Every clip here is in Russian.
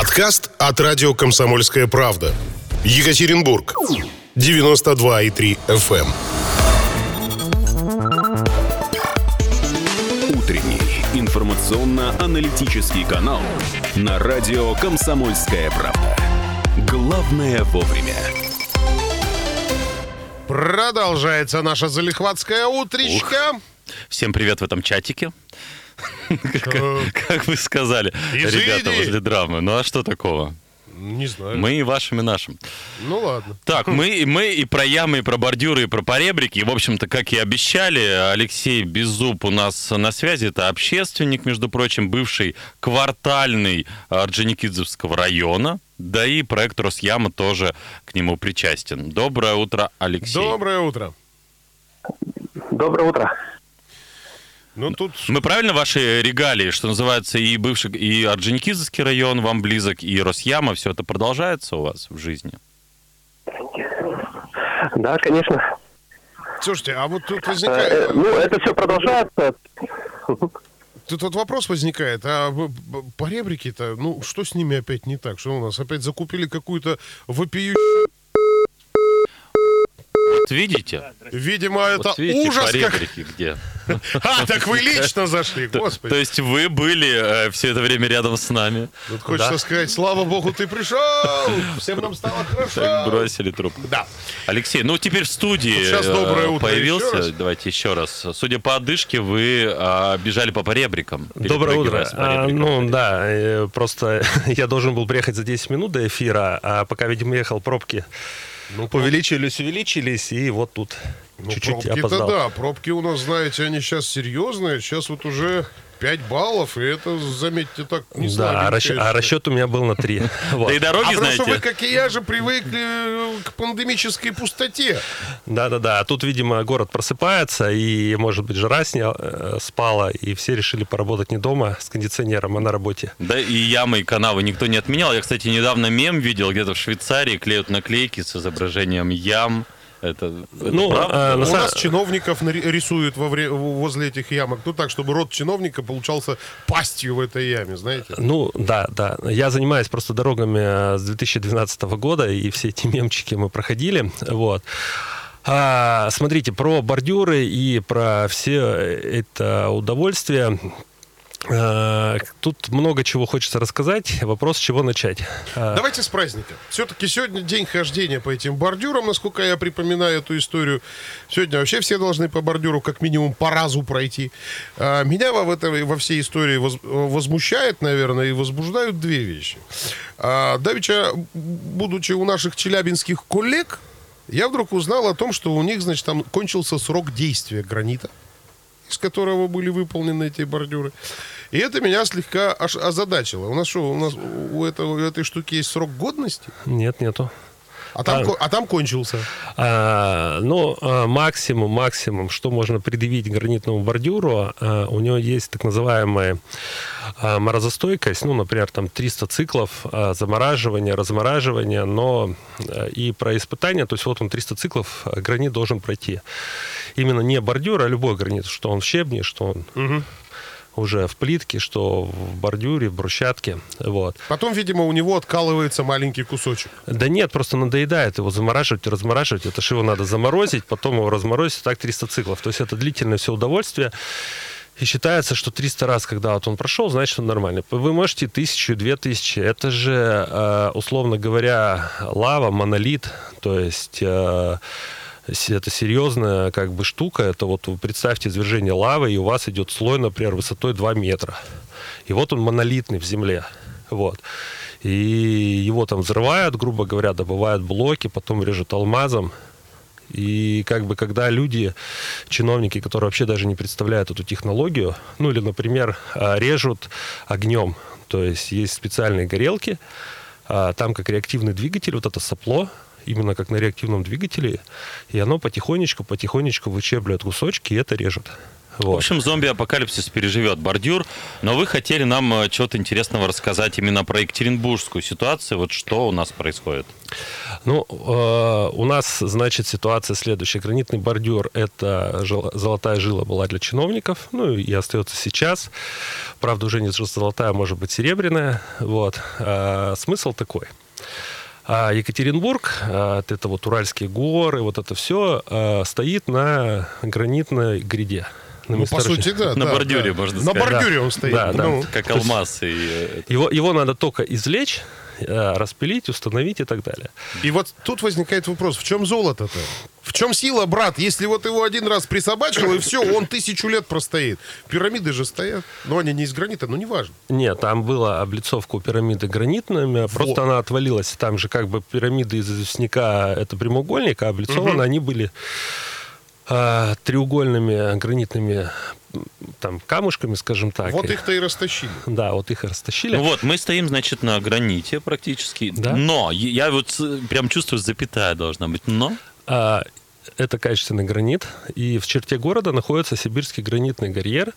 Подкаст от радио «Комсомольская правда». Екатеринбург. 92,3 FM. эм. Утренний информационно-аналитический канал на радио «Комсомольская правда». Главное вовремя. Продолжается наша залихватская утречка. Всем привет в этом чатике. Как, вы сказали, ребята возле драмы. Ну а что такого? Не знаю. Мы и вашим, и нашим. Ну ладно. Так, мы, мы и про ямы, и про бордюры, и про поребрики. И, в общем-то, как и обещали, Алексей Беззуб у нас на связи. Это общественник, между прочим, бывший квартальный Орджоникидзевского района. Да и проект Росяма тоже к нему причастен. Доброе утро, Алексей. Доброе утро. Доброе утро. Ну тут Мы правильно ваши регалии, что называется, и бывший, и Орджоникидзевский район вам близок, и Росяма, все это продолжается у вас в жизни? Да, конечно. Слушайте, а вот тут Э, возникает, Ну, это все продолжается. тут вот вопрос возникает, а б- поребрики-то, ну что с ними опять не так? Что у нас опять закупили какую-то вопиющую... Вот видите? Видимо, это вот видите, ужас как... где. А, так вы лично зашли, господи. То есть вы были все это время рядом с нами. Тут хочется сказать, слава богу, ты пришел, всем нам стало хорошо. бросили трубку. Да. Алексей, ну теперь в студии э, появился. Давайте еще раз. Судя по одышке, вы а, бежали по поребрикам. Доброе утро. А, ну да, э, просто я должен был приехать за 10 минут до эфира, а пока, видимо, ехал, пробки увеличились, увеличились, и вот тут Ну, чуть-чуть опоздал. да, пробки у нас, знаете, они сейчас серьезные. Сейчас вот уже 5 баллов, и это, заметьте, так не Да, а расчет, а расчет у меня был на 3. Да и дороги, А потому знаете, что вы, как и я же, привыкли к пандемической пустоте. Да-да-да, а тут, видимо, город просыпается, и, может быть, жара э, спала, и все решили поработать не дома с кондиционером, а на работе. Да и ямы, и канавы никто не отменял. Я, кстати, недавно мем видел, где-то в Швейцарии клеют наклейки с изображением ям. Это, Ну, а, У нас чиновников рисуют во вре- возле этих ямок. Ну так, чтобы рот чиновника получался пастью в этой яме, знаете. Ну, да, да. Я занимаюсь просто дорогами э, с 2012 года, и все эти мемчики мы проходили. Вот. А, смотрите, про бордюры и про все это удовольствие. А, Тут много чего хочется рассказать. Вопрос, с чего начать. А, Давайте с праздника. Все-таки сегодня день хождения по этим бордюрам, насколько я припоминаю эту историю. Сегодня вообще все должны по бордюру как минимум по разу пройти. А, Меня во, этой, во всей истории воз- возмущает, наверное, и возбуждают две вещи. А, Давеча, будучи у наших челябинских коллег, я вдруг узнал о том, что у них, значит, там кончился срок действия гранита из которого были выполнены эти бордюры. И это меня слегка аж озадачило. У нас что, у нас у, этого, у этой штуки есть срок годности? Нет, нету. А там, А. а там кончился. А, ну, а, максимум, максимум, что можно предъявить гранитному бордюру, а, у него есть так называемая а, морозостойкость, ну, например, там 300 циклов а, замораживания, размораживания, но а, и про испытания, то есть вот он 300 циклов а, гранит должен пройти. Именно не бордюр, а любой гранит, что он в щебне, что он уже в плитке, что в бордюре, в брусчатке, вот. Потом, видимо, у него откалывается маленький кусочек. Да нет, просто надоедает его замораживать и размораживать. Это же его надо заморозить, потом его разморозить, так 300 циклов. То есть это длительное все удовольствие. И считается, что 300 раз, когда вот он прошел, значит, он нормальный. Вы можете тысячу, две тысячи. Это же, э, условно говоря, лава, монолит. То есть э, это серьезная как бы штука. Это вот вы представьте извержение лавы, и у вас идет слой, например, высотой 2 метра. И вот он монолитный в земле. Вот. И его там взрывают, грубо говоря, добывают блоки, потом режут алмазом. И как бы когда люди, чиновники, которые вообще даже не представляют эту технологию, ну или, например, а, режут огнем, то есть есть специальные горелки, а, там как реактивный двигатель, вот это сопло, именно как на реактивном двигателе, и оно потихонечку, потихонечку вычерпывает кусочки, и это режет. В Вот. общем, зомби-апокалипсис переживет бордюр, но вы хотели нам э, чего-то интересного рассказать именно про Екатеринбургскую ситуацию. Вот что у нас происходит? Ну, э, у нас, значит, ситуация следующая. Гранитный бордюр – это жел- золотая жила была для чиновников, ну и остается сейчас. Правда, уже не золотая, а может быть серебряная. Вот. А смысл такой. А Екатеринбург, а, это вот Уральские горы, вот это все стоит на гранитной гряде. на Ну, по сути, да. На да, бордюре, да. можно На сказать. бордюре Да. он стоит. Да, да. Ну, Как алмаз. И, э, Его, его надо только извлечь, распилить, установить и так далее. И вот тут возникает вопрос, в чем золото-то? В чем сила, брат? Если вот его один раз присобачил, и все, он тысячу лет простоит. Пирамиды же стоят. Но они не из гранита, но неважно. Нет, там была облицовка у пирамиды гранитными, просто она отвалилась. Там же как бы пирамиды из известняка это прямоугольник, а облицованы они были а, треугольными гранитными там камушками, скажем так. Вот их-то и растащили. Да, вот их и растащили. Ну вот, мы стоим, значит, на граните практически. Да. Но, я- вот э, прям чувствую, запятая должна быть. Но, А, это качественный гранит. И в черте города находится сибирский гранитный карьер.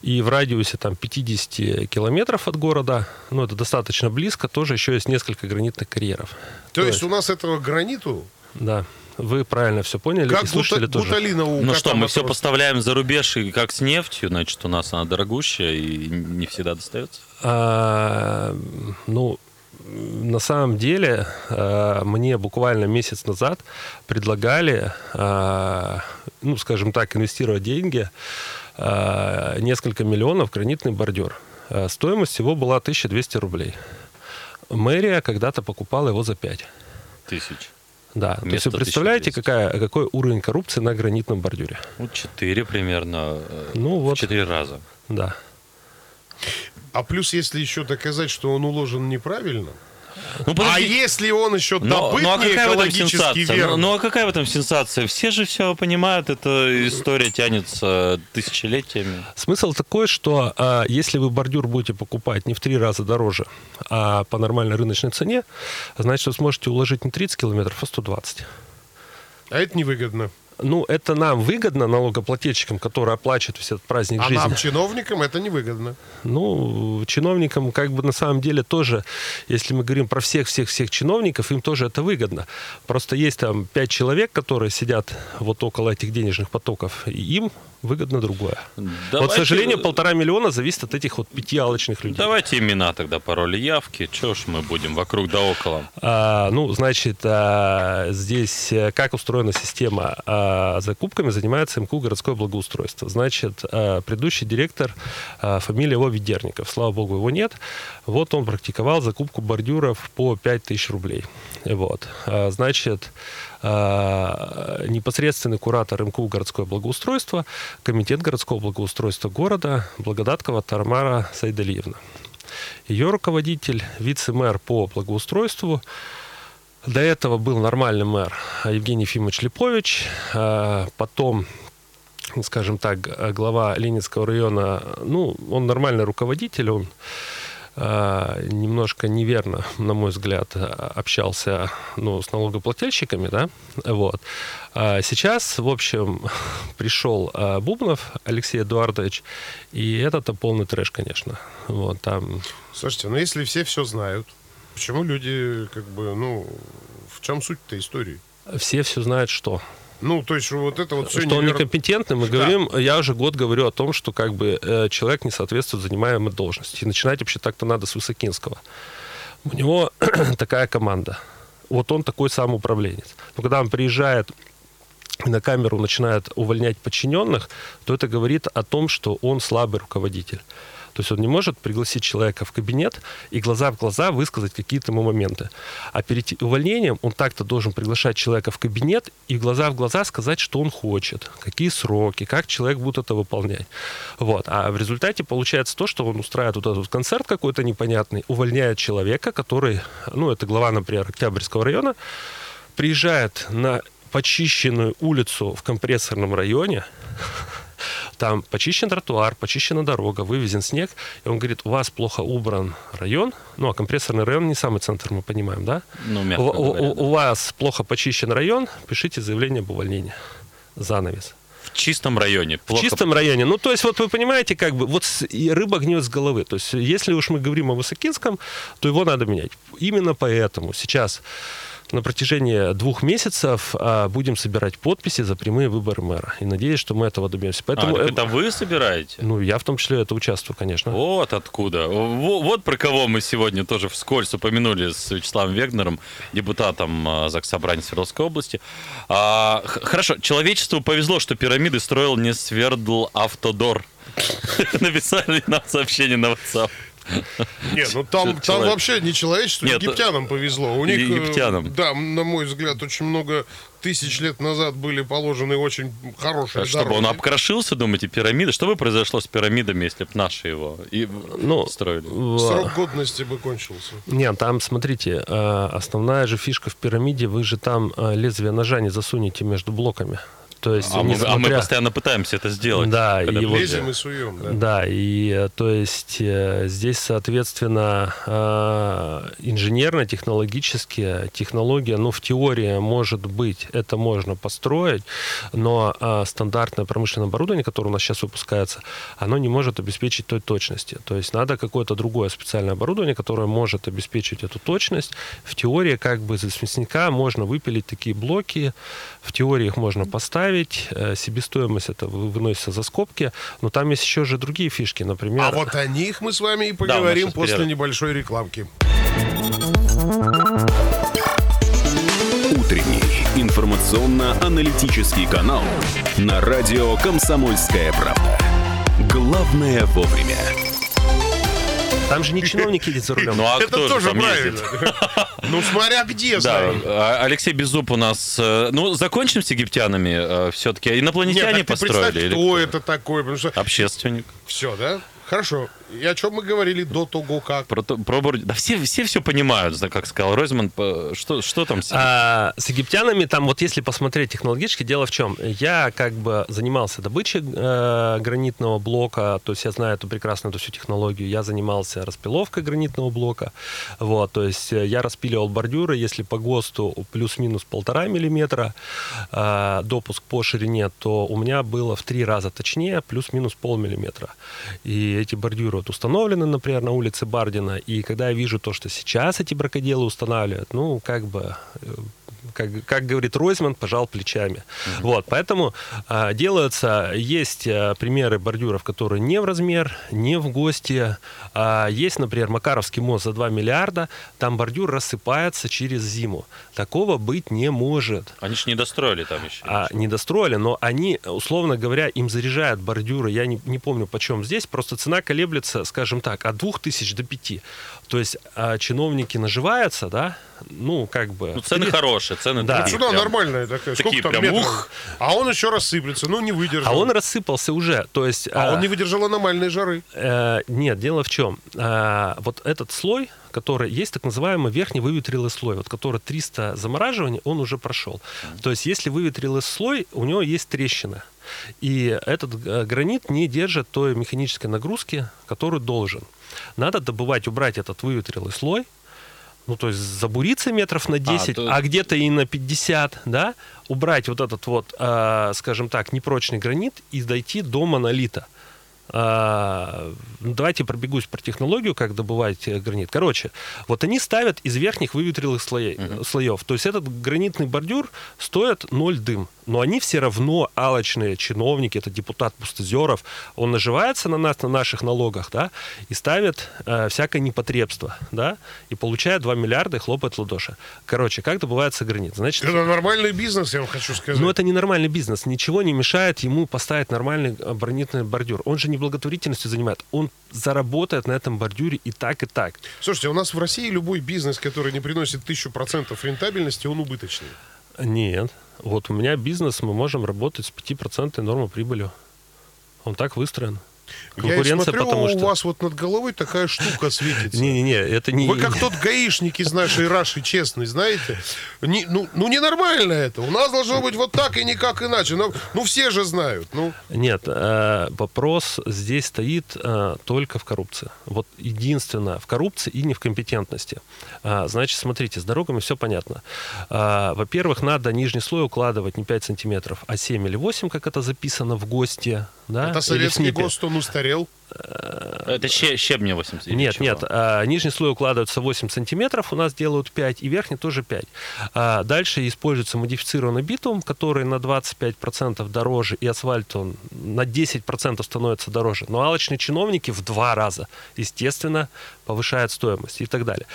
И в радиусе там 50 километров от города, ну это достаточно близко, тоже еще есть несколько гранитных карьеров. То есть у нас этого граниту, Да, вы правильно все поняли. как и слушатели гута- тоже. гуталина у ну что, мы все поставляем за рубеж, и как с нефтью, значит, у нас она дорогущая и не всегда достается. А, ну, на самом деле, а, мне буквально месяц назад предлагали, а, ну, скажем так, инвестировать деньги, а, несколько миллионов в гранитный бордюр. А, Стоимость его была 1200 рублей. Мэрия когда-то покупала его за 5. Тысяч. Да, то есть вы представляете, 1200. какая, какой уровень коррупции на гранитном бордюре? Ну, четыре примерно. э, Ну, вот. четыре раза. Да. А плюс, если еще доказать, что он уложен неправильно, Ну, а если он еще добыт ну, а не какая в этом экологически сенсация? Ну, верно? ну, а какая в этом сенсация? Все же все понимают, эта история тянется тысячелетиями. Смысл такой, что а, если вы бордюр будете покупать не в три раза дороже, а по нормальной рыночной цене, значит, вы сможете уложить не 30 километров, а 120. А это невыгодно. Ну, это нам выгодно, налогоплательщикам, которые оплачивают весь этот праздник А жизни. нам, чиновникам, это невыгодно. Ну, чиновникам как бы на самом деле тоже, если мы говорим про всех-всех-всех чиновников, им тоже это выгодно. Просто есть там пять человек, которые сидят вот около этих денежных потоков, и им выгодно другое. Вот, Давайте- к сожалению, полтора миллиона зависит от этих вот пяти алочных людей. Давайте имена тогда, пароли, явки. Чего ж мы будем вокруг да около? А, ну, значит, а, здесь э, как устроена система? А, закупками занимается МКУ городское благоустройство. Значит, а, предыдущий директор, а, фамилия его Ведерников, слава богу, его нет. Вот он практиковал закупку бордюров по 5000 рублей. Вот. А, значит, а, непосредственный куратор МКУ городское благоустройство, комитет городского благоустройства города Благодаткова Тармара Сайдалиевна. Ее руководитель, вице-мэр по благоустройству. До этого был нормальный мэр Евгений Ефимович Липович. А, Потом, скажем так, глава Ленинского района, ну, он нормальный руководитель, он немножко неверно, на мой взгляд, общался ну, с налогоплательщиками, да, вот. А сейчас, в общем, пришел а, Бубнов Алексей Эдуардович, и это-то полный трэш, конечно. Вот, там Слушайте, ну если все все знают, почему люди, как бы, ну, в чем суть-то истории? все все знают, что. Ну, то есть вот это вот все что он некомпетентный, мы Да. говорим, я уже год говорю о том, что как бы э, человек не соответствует занимаемой должности. И начинать вообще так-то надо с Высокинского. У него такая команда. Вот он такой сам управленец. Но когда он приезжает и на камеру начинает увольнять подчиненных, то это говорит о том, что он слабый руководитель. То есть он не может пригласить человека в кабинет и глаза в глаза высказать какие-то ему моменты. А перед увольнением он так-то должен приглашать человека в кабинет и глаза в глаза сказать, что он хочет, какие сроки, как человек будет это выполнять. Вот. А в результате получается то, что он устраивает вот этот концерт какой-то непонятный, увольняет человека, который, ну, это глава, например, Октябрьского района, приезжает на почищенную улицу в компрессорном районе, там почищен тротуар, почищена дорога, вывезен снег, и он говорит, у вас плохо убран район, ну, а компрессорный район не самый центр, мы понимаем, да? Ну, мягко У, говоря, у- у вас плохо почищен район, пишите заявление об увольнении. Занавес. в чистом районе. В Плохо чистом районе. Ну, то есть, вот вы понимаете, как бы, вот рыба гнет с головы. То есть, если уж мы говорим о Высокинском, то его надо менять. Именно поэтому сейчас на протяжении двух месяцев а, будем собирать подписи за прямые выборы мэра. И надеюсь, что мы этого добьемся. А, Поэтому, так э, это вы собираете? ну, я в том числе это участвую, конечно. Вот откуда. Во- Вот про кого мы сегодня тоже вскользь упомянули с Вячеславом Вегнером, депутатом а, Заксобрания Свердловской области. А, хорошо, человечеству повезло, что пирамиды строил не Свердл Автодор. Написали нам сообщение на WhatsApp. Нет, ну там, там человек- вообще не человечеству, Нет, египтянам повезло. У них, э, египтянам. да, на мой взгляд, очень много тысяч лет назад были положены очень хорошие А Чтобы он дороги. обкрошился, думаете, пирамиды? Что бы произошло с пирамидами, если бы наши его и Ну, строили? Срок годности бы кончился. Нет, там, смотрите, э, основная же фишка в пирамиде, вы же там э, лезвие ножа не засунете между блоками. То есть, А мы, а мы несмотря- постоянно пытаемся это сделать. Да, и вот-. Лезем и суем, да. Да, и э, то есть э, здесь, соответственно, э, инженерно-технологически технология, ну, в теории, может быть, это можно построить, но стандартное промышленное оборудование, которое у нас сейчас выпускается, оно не может обеспечить той точности. То есть надо какое-то другое специальное оборудование, которое может обеспечить эту точность. В теории, как бы, из мясника можно выпилить такие блоки, в теории их можно поставить, э, себестоимость это вы- выносится за скобки, но там есть еще же другие фишки, например... А вот о них мы с вами и поговорим сейчас после перерыв. небольшой рекламки. Утренний информационно-аналитический канал на радио «Комсомольская правда». Главное вовремя. Там же не чиновник едет за рулем. Ну а Это кто тоже там правильно. ездит? Ну, смотря где, Да, а, Алексей Беззуб у нас... э, Ну, закончим с египтянами все-таки. Нет, Инопланетяне так ты представь, построили? или кто это такой, что... Общественник. Все, да? Хорошо. И о чем мы говорили до того, как? Про, про Бур- Да все, все все понимают, да, как сказал Ройзман. Что, что там с? А, с египтянами, там вот если посмотреть технологически, дело в чем? Я как бы занимался добычей э, гранитного блока, то есть я знаю эту прекрасную эту всю технологию. Я занимался распиловкой гранитного блока, вот, то есть э, я распиливал бордюры, если по ГОСТу плюс-минус полтора миллиметра э, допуск по ширине, то у меня было в три раза точнее, плюс-минус полмиллиметра. И эти бордюры вот установлены, например, на улице Бардина, и когда я вижу то, что сейчас эти бракоделы устанавливают, ну, как бы э, как, как говорит Ройзман, пожал плечами. Вот, поэтому а, делаются, есть а, примеры бордюров, которые не в размер, не в гости. А, есть, например, Макаровский мост за 2 миллиарда, там бордюр рассыпается через зиму. Такого быть не может. Они же не достроили там еще. А, не достроили, но они, условно говоря, им заряжают бордюры, я не, не помню почем здесь, просто цена колеблется, скажем так, от 2000 до 5. То есть а, чиновники наживаются, да, ну, как бы... Ну, цены Три- хорошие, цены Да. такие Сюда прям. нормальная такая. такие Сколько там прям метров? ух. А он еще рассыплется. Ну, не выдержал. А он рассыпался уже, то есть... А он не выдержал аномальной жары. Э, нет, дело в чем. Э, вот этот слой, который есть так называемый верхний выветрилый слой, вот который 300 замораживаний, он уже прошел. То есть если выветрилый слой, у него есть трещина. И этот э, гранит не держит той механической нагрузки, которую должен. Надо добывать, убрать этот выветрилый слой, ну, то есть забуриться метров на 10, а, то- где-то и на 50, да, убрать вот этот вот, э, скажем так, непрочный гранит и дойти до монолита. А, давайте пробегусь про технологию, как добывать э, гранит. Короче, вот они ставят из верхних выветрилых слоей, слоев. То есть этот гранитный бордюр стоит ноль дым. Но они все равно алочные чиновники, это депутат Пустозеров, он наживается на нас, на наших налогах, да, и ставит э, всякое непотребство, да, и получает 2 миллиарда и хлопает ладоши. Короче, как добывается гранит? Значит, Это нормальный бизнес, я вам хочу сказать. ну, это не нормальный бизнес. Ничего не мешает ему поставить нормальный э, бронетный бордюр. Он же не благотворительностью занимает. Он заработает на этом бордюре и так, и так. Слушайте, у нас в России любой бизнес, который не приносит тысячу процентов рентабельности, он убыточный. Нет. Вот у меня бизнес, мы можем работать с 5% нормой прибылью. Он так выстроен. Я Конкуренция, смотрю, потому у что... вас вот над головой такая штука светится. Не-не-не, это не... Вы как тот гаишник из нашей Раши, честный, знаете? Не- ну, ну, ненормально это. У нас должно быть вот так и никак иначе. Ну, ну все же знают. Ну, Нет, э, вопрос здесь стоит э, только в коррупции. Вот единственное, в коррупции и не в компетентности. А, значит, смотрите, с дорогами все понятно. Во-первых, надо нижний слой укладывать не 5 сантиметров, а 7 или 8, как это записано в ГОСТе. Да? это советский. ГОСТ, он устарел. Это ще- щебня 80. или Нет, чего? нет, а, нижний слой укладывается 8 сантиметров, у нас делают 5, и верхний тоже 5. А дальше используется модифицированный битум, который на 25% дороже, и асфальт он на 10% становится дороже. Но алочные чиновники в два раза, естественно, повышают стоимость и так далее.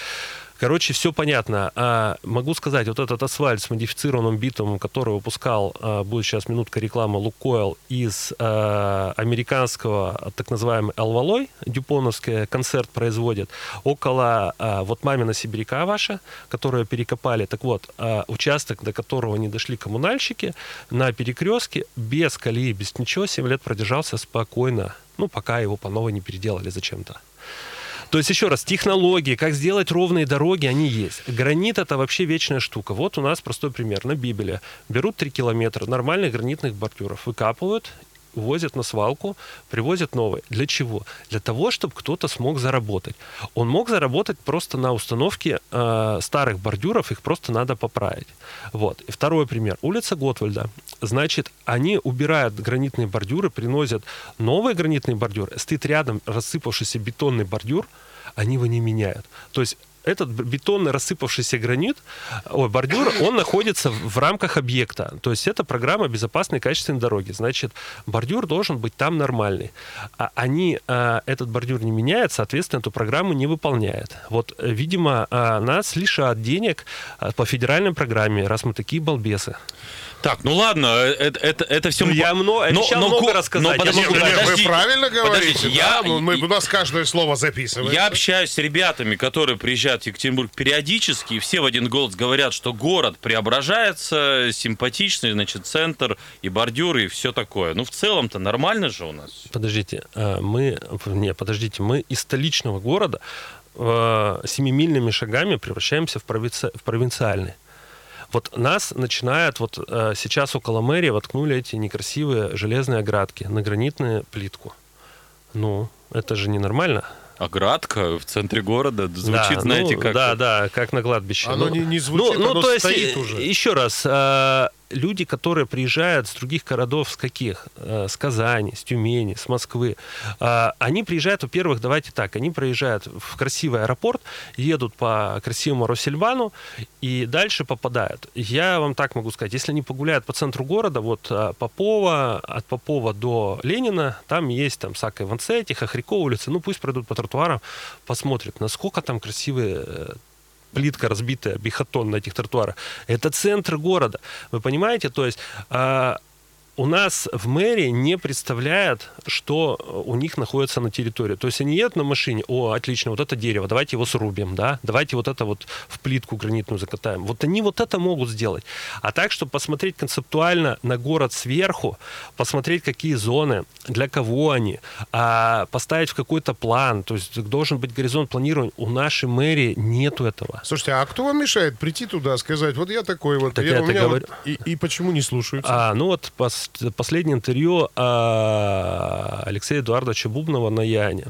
Короче, все понятно. А, могу сказать, вот этот асфальт с модифицированным битумом, который выпускал, а, будет сейчас минутка рекламы, Лукойл из а, американского, так называемый Алвалой, дюпоновский концерт производит, около а, вот мамина сибиряка ваша, которую перекопали. Так вот, а, участок, до которого не дошли коммунальщики, на перекрестке, без колеи, без ничего, 7 лет продержался спокойно. Ну, пока его по новой не переделали зачем-то. То есть, еще раз, технологии, как сделать ровные дороги, они есть. Гранит — это вообще вечная штука. Вот у нас простой пример. На Бибеле берут 3 километра нормальных гранитных бордюров, выкапывают, увозят на свалку, привозят новые. Для чего? Для того, чтобы кто-то смог заработать. Он мог заработать просто на установке э, старых бордюров, их просто надо поправить. Вот. И второй пример. Улица Готвальда. Значит, они убирают гранитные бордюры, приносят новые гранитные бордюры, стоит рядом рассыпавшийся бетонный бордюр, они его не меняют. То есть этот бетонный рассыпавшийся гранит, ой, бордюр, он находится в рамках объекта. То есть это программа безопасной качественной дороги. Значит, бордюр должен быть там нормальный. А они а, этот бордюр не меняют, соответственно, эту программу не выполняют. Вот, э, видимо, а, нас лишат денег а, по федеральной программе, раз мы такие балбесы. Так, ну ладно, э, это, это, это все... Ну, я мно- обещал много ко- рассказать, я подожди, могу- Нет, вы подожди, правильно говорите. подожди, да? я- Мы- мы- у нас каждое слово записывается. Я общаюсь с ребятами, которые приезжают в Екатеринбург периодически, и все в один голос говорят, что город преображается, симпатичный, значит, центр и бордюры, и все такое. Ну, в целом-то нормально же у нас. Подождите, а, мы, не, подождите, мы из столичного города э, семимильными шагами превращаемся в, провинци- в провинциальный. Вот нас начинают, вот э, сейчас около мэрии воткнули эти некрасивые железные оградки на гранитную плитку. Ну, это же ненормально. Оградка в центре города звучит, Да, знаете, ну, как... Да, да, как на кладбище. Оно Ну, не- не звучит, ну, оно то есть, стоит уже. Еще раз, э, люди, которые приезжают с других городов, с каких? Э, С Казани, с Тюмени, с Москвы, э, они приезжают, во-первых, давайте так, они приезжают в красивый аэропорт, едут по красивому Россельбану и дальше попадают. Я вам так могу сказать, если они погуляют по центру города, вот э, Попова, от Попова до Ленина, там есть там Сака Иванцетти, Хохрякова улица, ну пусть пройдут по тротуарам, посмотрят, насколько там красивые плитка разбитая, бихотон на этих тротуарах. Это центр города. Вы понимаете? То есть а, у нас в мэрии не представляют, что у них находится на территории. То есть они едут на машине, о, отлично, вот это дерево, давайте его срубим, да, давайте вот это вот в плитку гранитную закатаем. Вот они вот это могут сделать. А так, чтобы посмотреть концептуально на город сверху, посмотреть, какие зоны, для кого они, а поставить в какой-то план, то есть должен быть горизонт планирования. У нашей мэрии нету этого. Слушайте, а кто вам мешает прийти туда, сказать, вот я такой вот, Так я, я у меня говорю. вот- и, и почему не слушаются? А, ну вот пос- последнее интервью а, Алексея Эдуардовича Бубнова на Яне.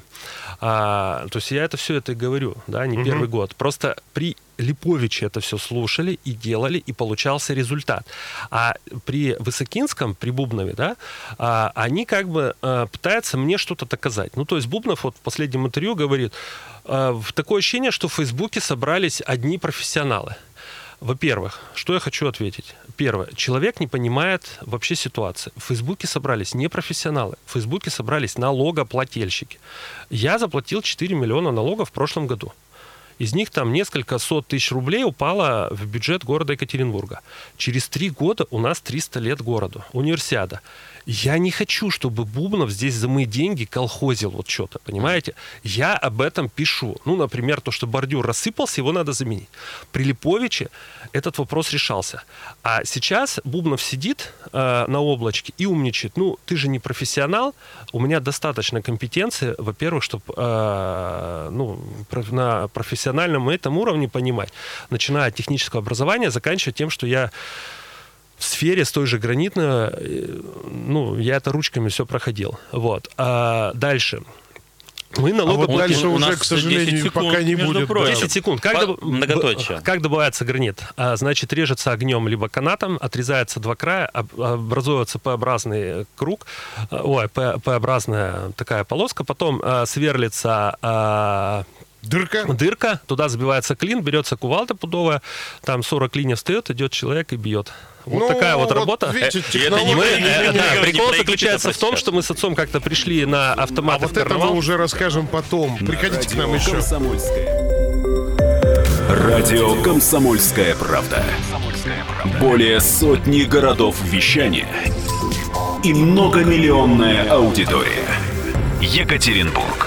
А, то есть я это все это и говорю, да, не первый год. Просто при Липовиче это все слушали и делали, и получался результат. А при Высокинском, при Бубнове, да, а, они как бы а, пытаются мне что-то доказать. Ну, то есть Бубнов вот в последнем интервью говорит, а, такое ощущение, что в Фейсбуке собрались одни профессионалы. Во-первых, что я хочу ответить? Первое. Человек не понимает вообще ситуации. В Фейсбуке собрались не профессионалы. В Фейсбуке собрались налогоплательщики. Я заплатил 4 миллиона налогов в прошлом году. Из них там несколько сот тысяч рублей упало в бюджет города Екатеринбурга. Через три года у нас 300 лет городу. Универсиада. Я не хочу, чтобы Бубнов здесь за мои деньги колхозил вот что-то, понимаете? Я об этом пишу. Ну, например, то, что бордюр рассыпался, его надо заменить. При Липовиче этот вопрос решался. А сейчас Бубнов сидит э, на облачке и умничает. Ну, ты же не профессионал, у меня достаточно компетенции, во-первых, чтобы э, ну, на профессиональном этом уровне понимать, начиная от технического образования, заканчивая тем, что я в сфере с той же гранитной, э, ну, я это ручками все проходил. Вот. А дальше. Мы А налог... вот дальше уже, к сожалению, 10 секунд, пока не будет. прочим. да. 10 секунд. Как, По- доб- многоточие. как добывается гранит? А, Значит, режется огнем либо канатом, отрезается два края, об- образуется П-образный круг, а, ой, П-образная такая полоска, потом а, сверлится а, Дырка. дырка, туда забивается клин, берется кувалда пудовая, там 40 линий встает, идет человек и бьет. Вот Ну, такая вот работа. Видите, Э, это не Мы, э, да, прикол заключается в том, что мы с отцом как-то пришли на А автомат вот это мы уже расскажем потом. Приходите к нам Радио еще. «Комсомольская». Радио «Комсомольская правда». Более сотни городов вещания и многомиллионная аудитория. Екатеринбург